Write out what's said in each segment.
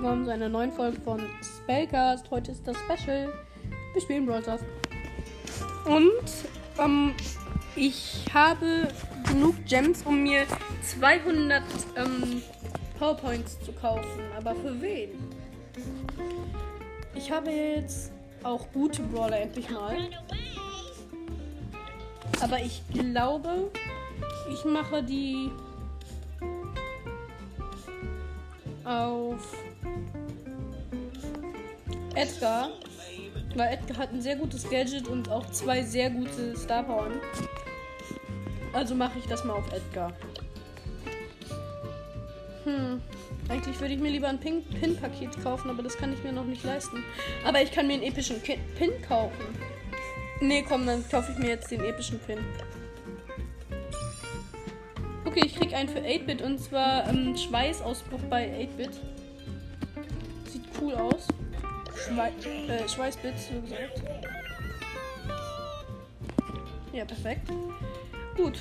willkommen zu einer neuen Folge von Spellcast. Heute ist das Special. Wir spielen Brawl Stars. Und ähm, ich habe genug Gems, um mir 200 ähm, Powerpoints zu kaufen. Aber für wen? Ich habe jetzt auch gute Brawler endlich mal. Aber ich glaube, ich mache die auf Edgar. Weil Edgar hat ein sehr gutes Gadget und auch zwei sehr gute Star Power. Also mache ich das mal auf Edgar. Hm. Eigentlich würde ich mir lieber ein Pin-Paket kaufen, aber das kann ich mir noch nicht leisten. Aber ich kann mir einen epischen Pin kaufen. Nee, komm, dann kaufe ich mir jetzt den epischen Pin. Okay, ich krieg einen für 8-Bit und zwar ähm, Schweißausbruch bei 8-Bit. Sieht cool aus. Schwei äh, Schweißbit, so gesagt. Ja, perfekt. Gut.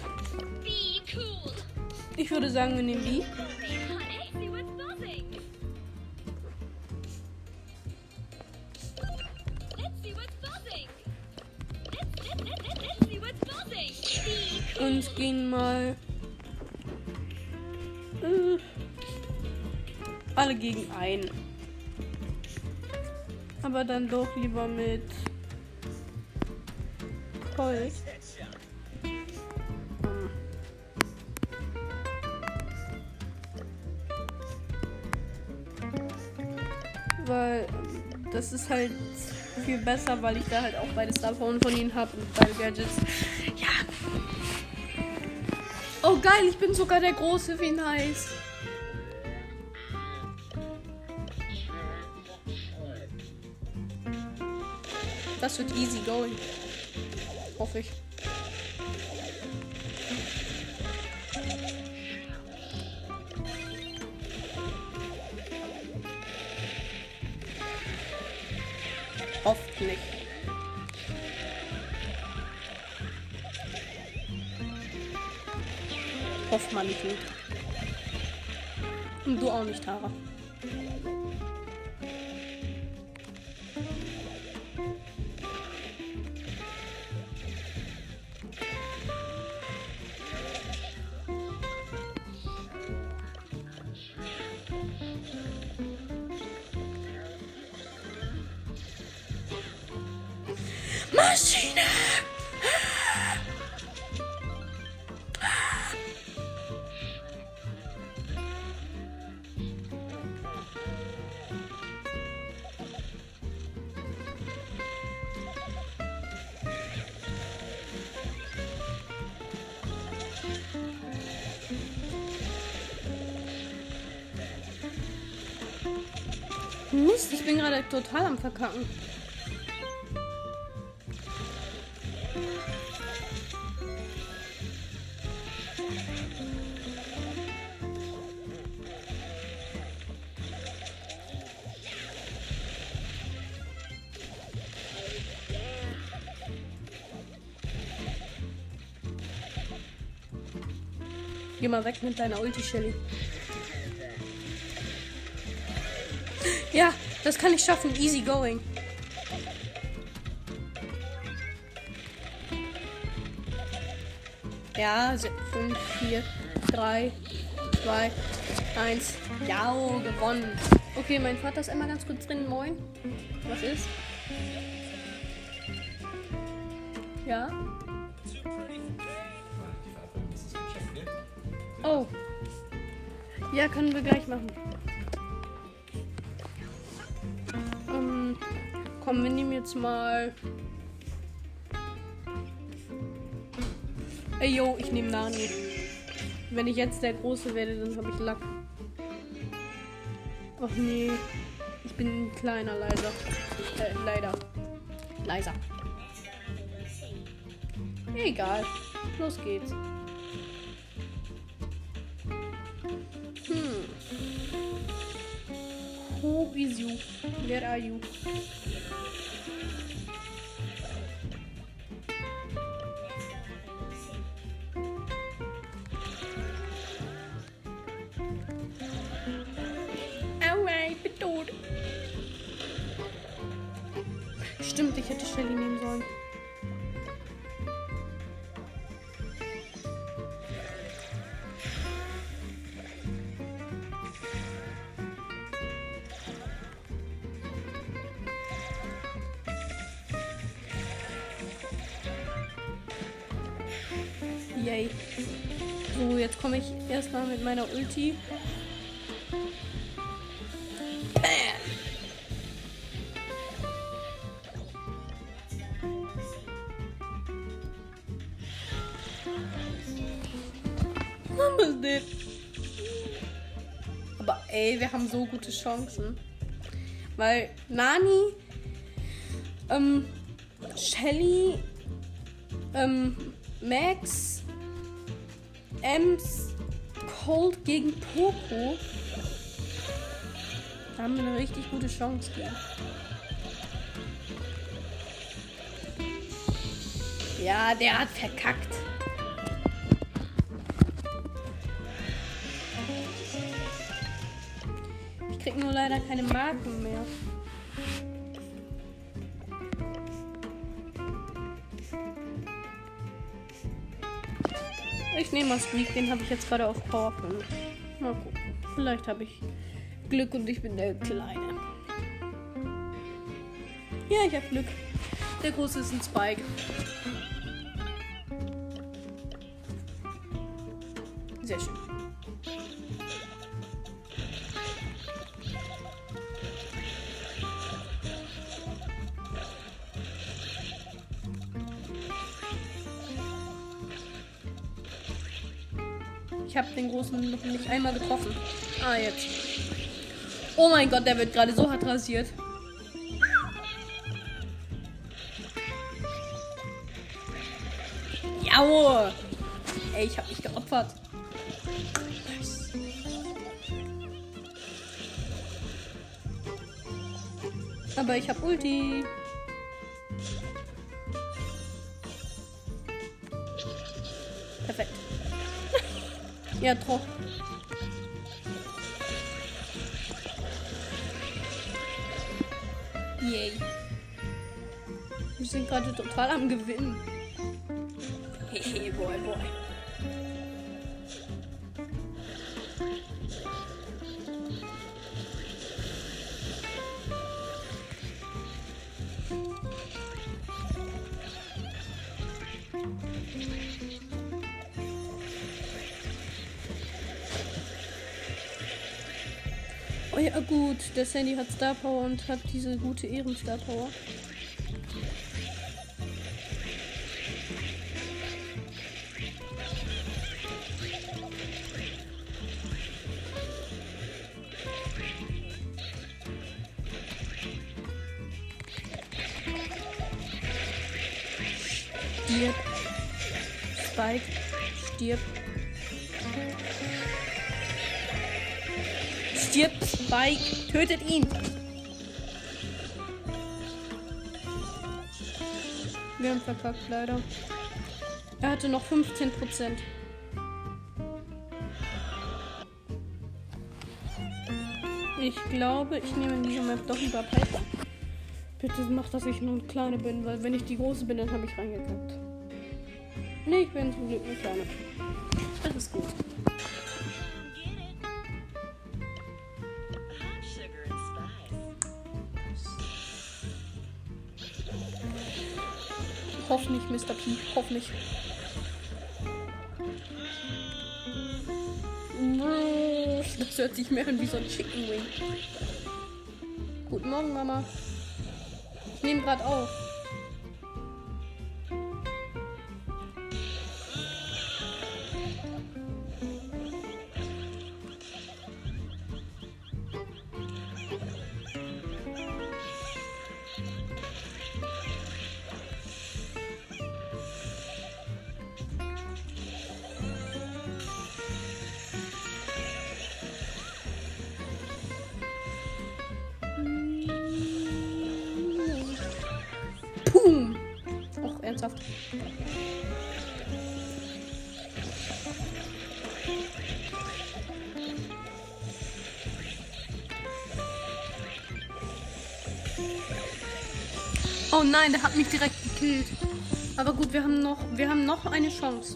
Ich würde sagen, wir nehmen die. Und gehen mal äh, alle gegen ein. Aber dann doch lieber mit Colt. Weil das ist halt viel besser, weil ich da halt auch beide Starphone von ihnen habe und beide Gadgets. Ja. Oh geil, ich bin sogar der Große, wie nice. Wird easy going. Hoffe ich. Hoffentlich. Hofft man nicht. Und du auch nicht, Tara. Mist, ich bin gerade total am Verkacken. Geh mal weg mit deiner Ulti, Shelly. Das kann ich schaffen. Easy going. Ja, 5, 4, 3, 2, 1. Ja, gewonnen. Okay, mein Vater ist einmal ganz kurz drin. Moin. Was ist? Ja. Oh. Ja, können wir gleich machen. Komm, wir nehmen jetzt mal. Ey, yo, ich nehme Nani. Wenn ich jetzt der Große werde, dann habe ich Lack. Ach nee. Ich bin ein kleiner, leiser. Äh, leider. Leiser. Egal. Los geht's. Who is you? Where are you? Aua, ich bin tot. Stimmt, ich hätte Shelly nehmen sollen. Ulti. Aber ey, wir haben so gute Chancen. Weil Nani, ähm, Shelly, ähm, Max, Ems, Cold gegen Poco. Da haben wir eine richtig gute Chance gegen. Ja, der hat verkackt. Ich krieg nur leider keine Marken mehr. Ich nehme mal Squeak, den habe ich jetzt gerade auf Power 5. Mal gucken. Vielleicht habe ich Glück und ich bin der Kleine. Ja, ich habe Glück. Der Große ist ein Spike. Sehr schön. Habe den großen noch nicht einmal getroffen. Ah, jetzt. Oh mein Gott, der wird gerade so hart rasiert. Jau! Ey, ich habe mich geopfert. Aber ich habe Ulti. Ja, doch. Yay. Wir sind gerade total am Gewinnen. Hehe, boy, boy. Der Sandy hat Star Power und hat diese gute Ehrenstar Power. Stirb. Spike. Stirb. Stirb, Spike. Tötet ihn. Wir haben verkackt, leider. Er hatte noch 15 Prozent. Ich glaube, ich nehme in dieser Map doch lieber Piper. Bitte mach, dass ich nur eine kleine bin, weil wenn ich die große bin, dann habe ich reingekackt. Nee, ich bin zum Glück eine kleine. Hoff nicht, Mr. P. Hoff nicht. Das hört sich mehr an wie so ein Chicken Wing. Guten Morgen, Mama. Ich nehme gerade auf. Ernsthaft. Oh nein, der hat mich direkt gekillt. Aber gut, wir haben noch, wir haben noch eine Chance.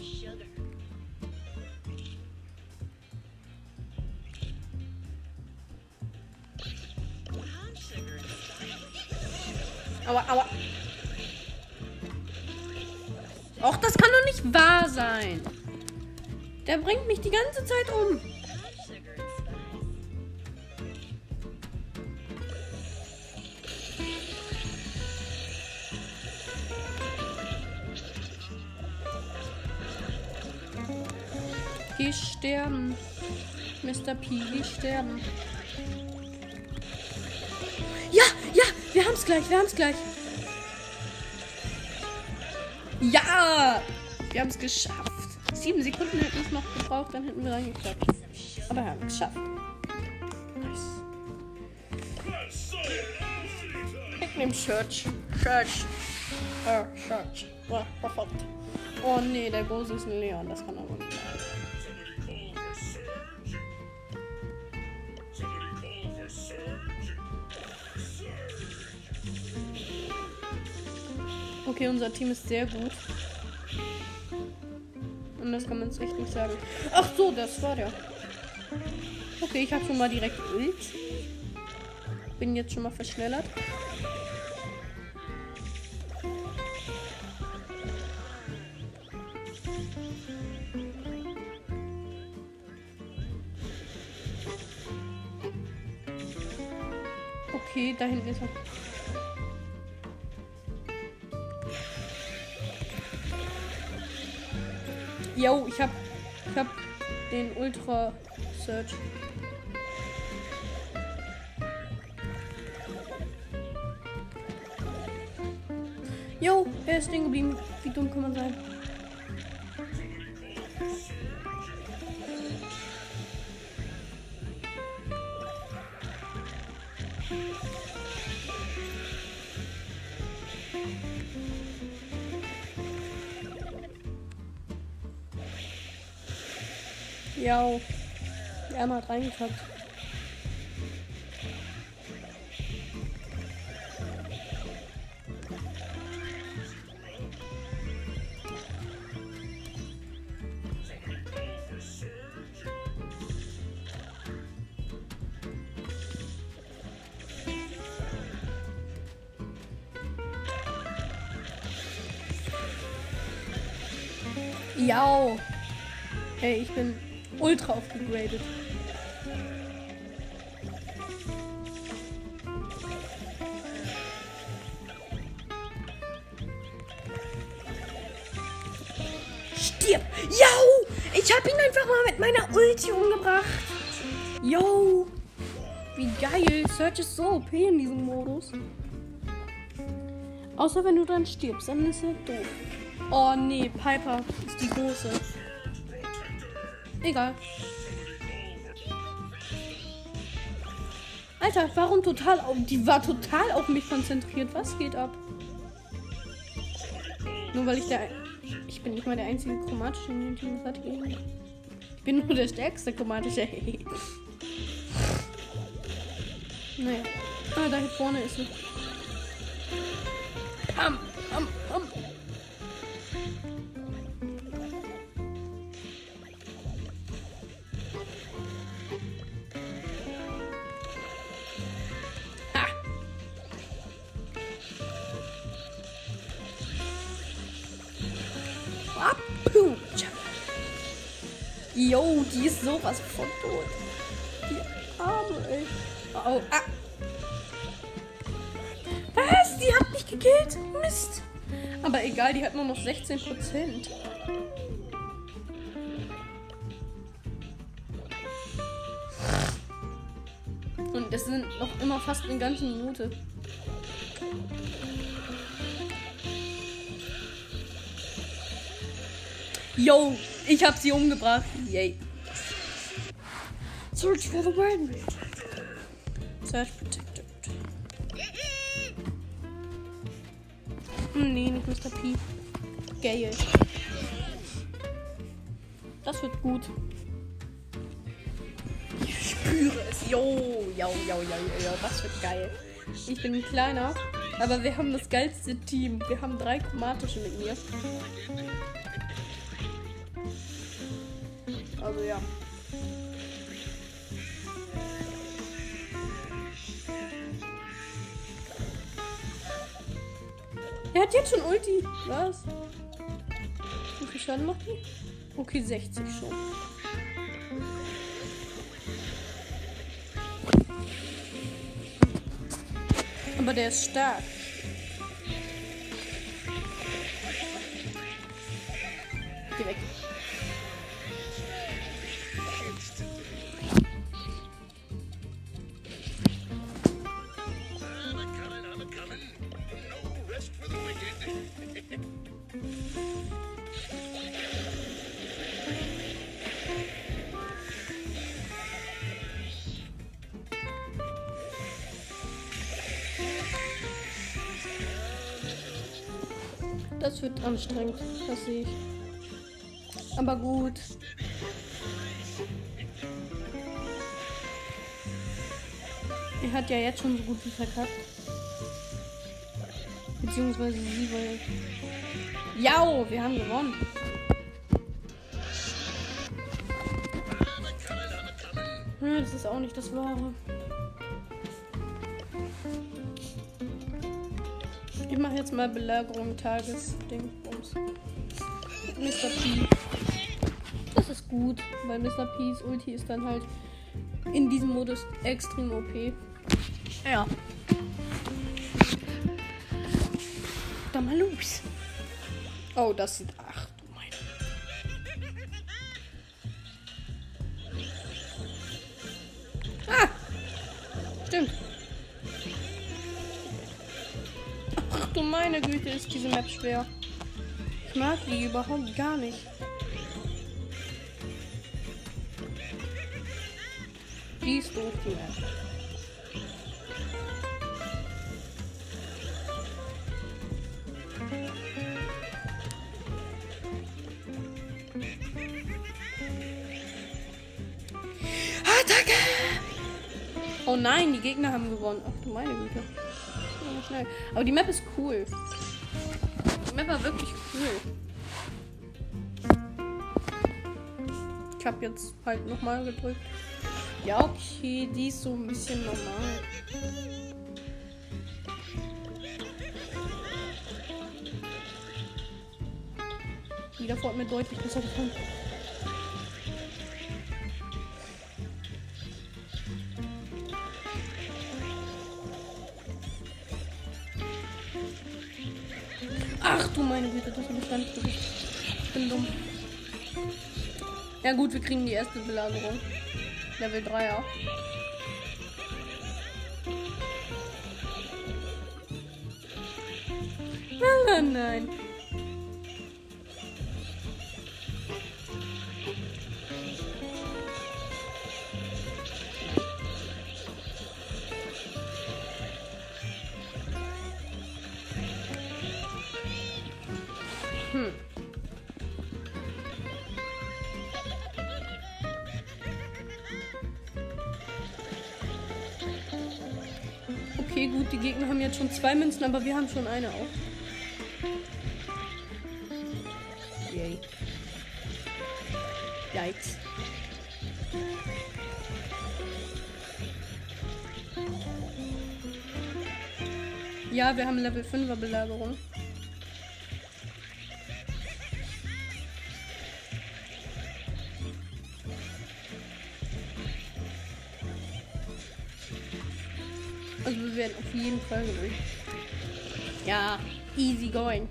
Geh sterben. Mr. P, geh sterben. Ja, ja, wir haben's gleich, wir haben's gleich. Ja, wir haben's geschafft. Sieben Sekunden hätten es noch gebraucht, dann hätten wir reingeklappt. Aber wir haben es geschafft. Nice. Ich nehme Church. Church. Äh, Church. Perfekt. Oh nee, der große ist ein Leon, das kann aber nicht Okay, unser Team ist sehr gut. Und das kann man jetzt echt nicht sagen. Ach so, das war der. Okay, ich habe schon mal direkt Ult. Bin jetzt schon mal verschnellert. Okay, da hinten ist er. Yo, ich hab, ich hab den Ultra Search. Yo, er ist stehen geblieben. Wie dumm kann man sein? Ja, die Emma reingekackt. Ja. Hey, ich bin ultra aufgegradet. Stirb! Yo! Ich hab ihn einfach mal mit meiner Ulti umgebracht. Yo! Wie geil! Search ist so OP in diesem Modus. Außer wenn du dann stirbst, dann ist er doof. Oh nee, Piper ist die große. Egal. Alter, warum total auf. Die war total auf mich konzentriert. Was geht ab? Nur weil ich der. Ich bin nicht mal der einzige chromatische in dem Team. Eigentlich? Ich bin nur der stärkste chromatische. naja. Ah, da hier vorne ist sie. Am, Yo, die ist sowas von tot. Die Arme, ey. Oh, ah. Was? Die hat mich gekillt? Mist. Aber egal, die hat nur noch 16 Prozent. Und das sind noch immer fast eine ganze Minute. Yo, ich hab sie umgebracht. Yay. Search for the win. Search protected. Hm, Nee, nicht Mr. P. Geil. Das wird gut. Ich spüre es. Yo, yo, yo, yo, yo. Das wird geil. Ich bin kleiner. Aber wir haben das geilste Team. Wir haben drei chromatische mit mir. Also ja. Er hat jetzt schon Ulti. Was? Wie viel Schaden macht die? Okay, 60 schon. Aber der ist stark. Geh weg. Das wird anstrengend. Das sehe ich. Aber gut. Er hat ja jetzt schon so gut wie verkackt. Beziehungsweise sie, weil. Ja, wir haben gewonnen. Ja, das ist auch nicht das Wahre. Ich mache jetzt mal Belagerung Tagesding. Mr. P. Das ist gut, weil Mr. P's Ulti ist dann halt in diesem Modus extrem OP. Ja. Dann mal los. Oh, das sieht. Ist diese Map schwer. Ich mag die überhaupt gar nicht. Die ist doof, die Map. Attacke! Oh nein, die Gegner haben gewonnen. Ach du meine Güte. Aber die Map ist cool. Map war wirklich cool. Ich habe jetzt halt nochmal gedrückt. Ja, okay, die ist so ein bisschen normal. Die davor mir deutlich besser gefallen. Ach du meine Güte, das habe ich gar nicht. Ich bin dumm. Ja gut, wir kriegen die erste Belagerung. Level 3 auch. Ah, nein. Zwei Münzen, aber wir haben schon eine auch. Yay. Yikes. Ja, wir haben Level 5er Belagerung. Also wir werden auf jeden Fall gewinnen. Ja, easy going.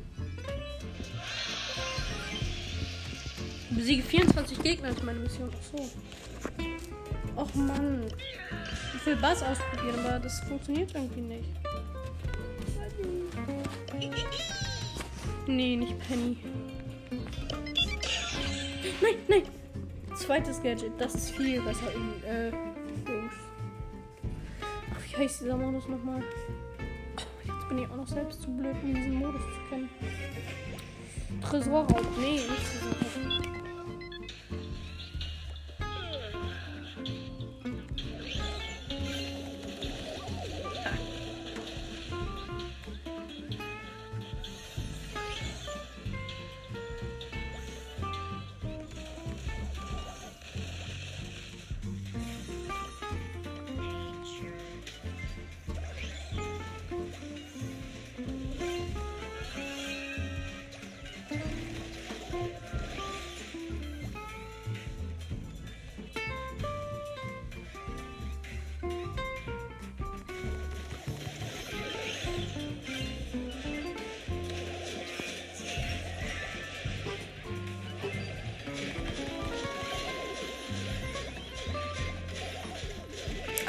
Besiege 24 Gegner ist meine Mission. Ach so. Och Mann. Ich will Bass ausprobieren, aber das funktioniert irgendwie nicht. Nee, nicht Penny. Nein, nein. Zweites Gadget, das ist viel besser in äh. Ach, wie heißt dieser Modus nochmal? Bin ich auch noch selbst zu blöd, um diesen Modus zu kennen. Tresorraub. Nee, nicht Tresorraub.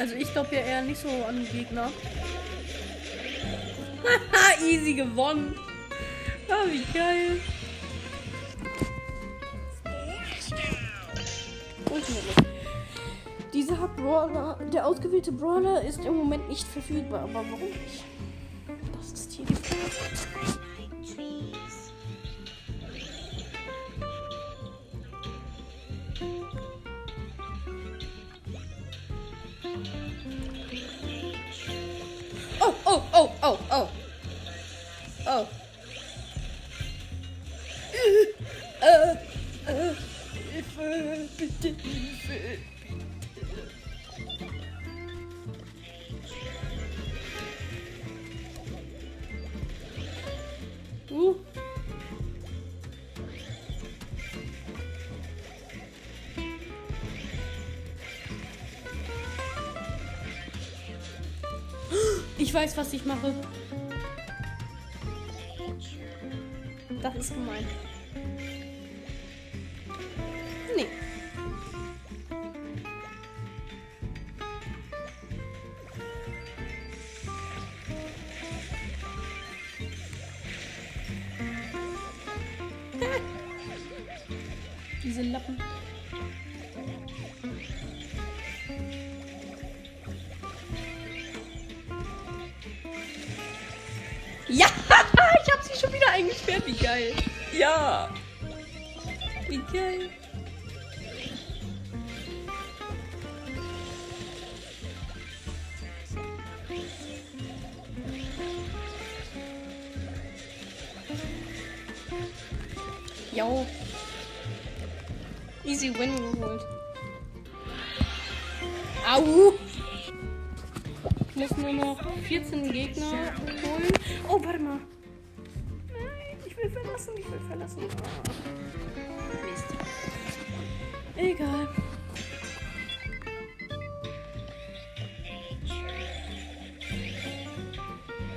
Also ich glaube ja eher nicht so an Gegner. Haha, easy gewonnen. Ah, wie geil. Dieser Brawler, der ausgewählte Brawler ist im Moment nicht verfügbar. Aber warum nicht? Bitte, Hilfe. Uh. Ich weiß, was ich mache. Das ist gemein. Ja, ich habe sie schon wieder eingesperrt. Wie geil. Ja. Wie geil. Jo. Easy win geholt. Au! Ich muss nur noch 14 Gegner holen. Warte mal. Nein, ich will verlassen, ich will verlassen. Mist. Egal.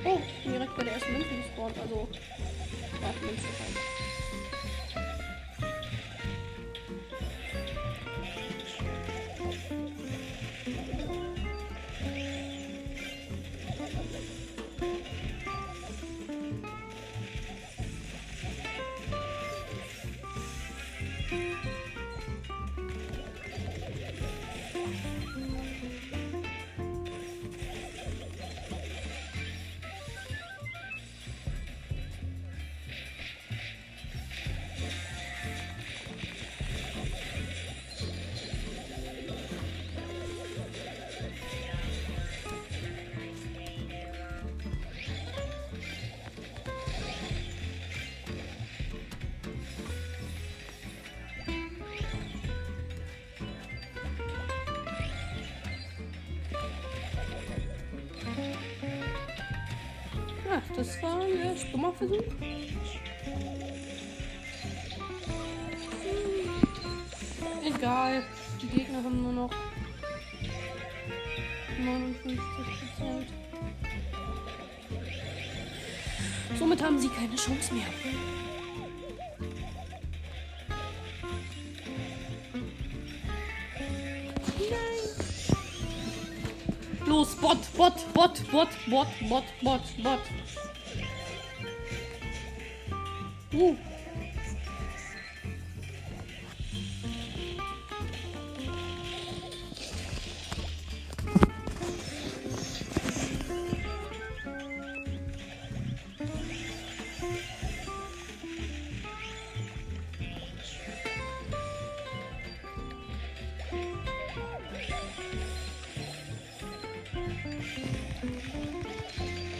Oh, direkt bei der ersten Münze gespawnt, also. Warte, Münze halt. Ach, das war ein äh, stummer Versuch. Egal, die Gegner haben nur noch 59 Prozent. Somit haben sie keine Chance mehr. Los, Bot, Bot, Bot, Bot, Bot, Bot, Bot, Bot. Uh.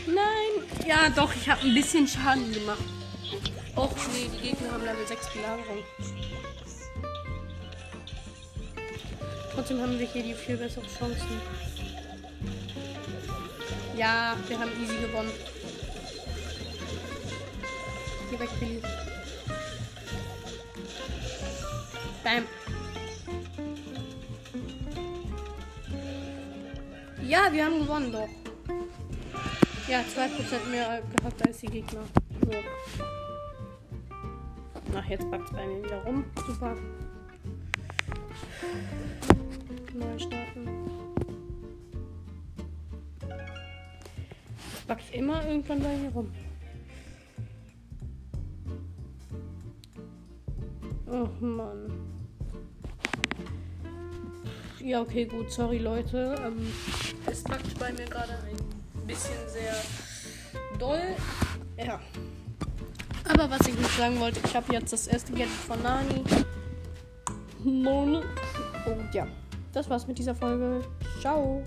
Nein. Ja, doch, ich habe ein bisschen Schaden gemacht. Level 6 Belagerung. Trotzdem haben wir hier die viel besseren Chancen. Ja, wir haben easy gewonnen. Geh weg, Billy. Bam. Ja, wir haben gewonnen doch. Ja, 2% mehr gehabt als die Gegner. So. Ach, jetzt packt es bei mir wieder rum. Super. Neu starten. Es packt immer irgendwann bei mir rum. Oh Mann. Ja, okay, gut. Sorry, Leute. Ähm, es packt bei mir gerade ein bisschen sehr doll. Ja. Aber was ich noch sagen wollte, ich habe jetzt das erste Gadget von Nani. Und ja, das war's mit dieser Folge. Ciao.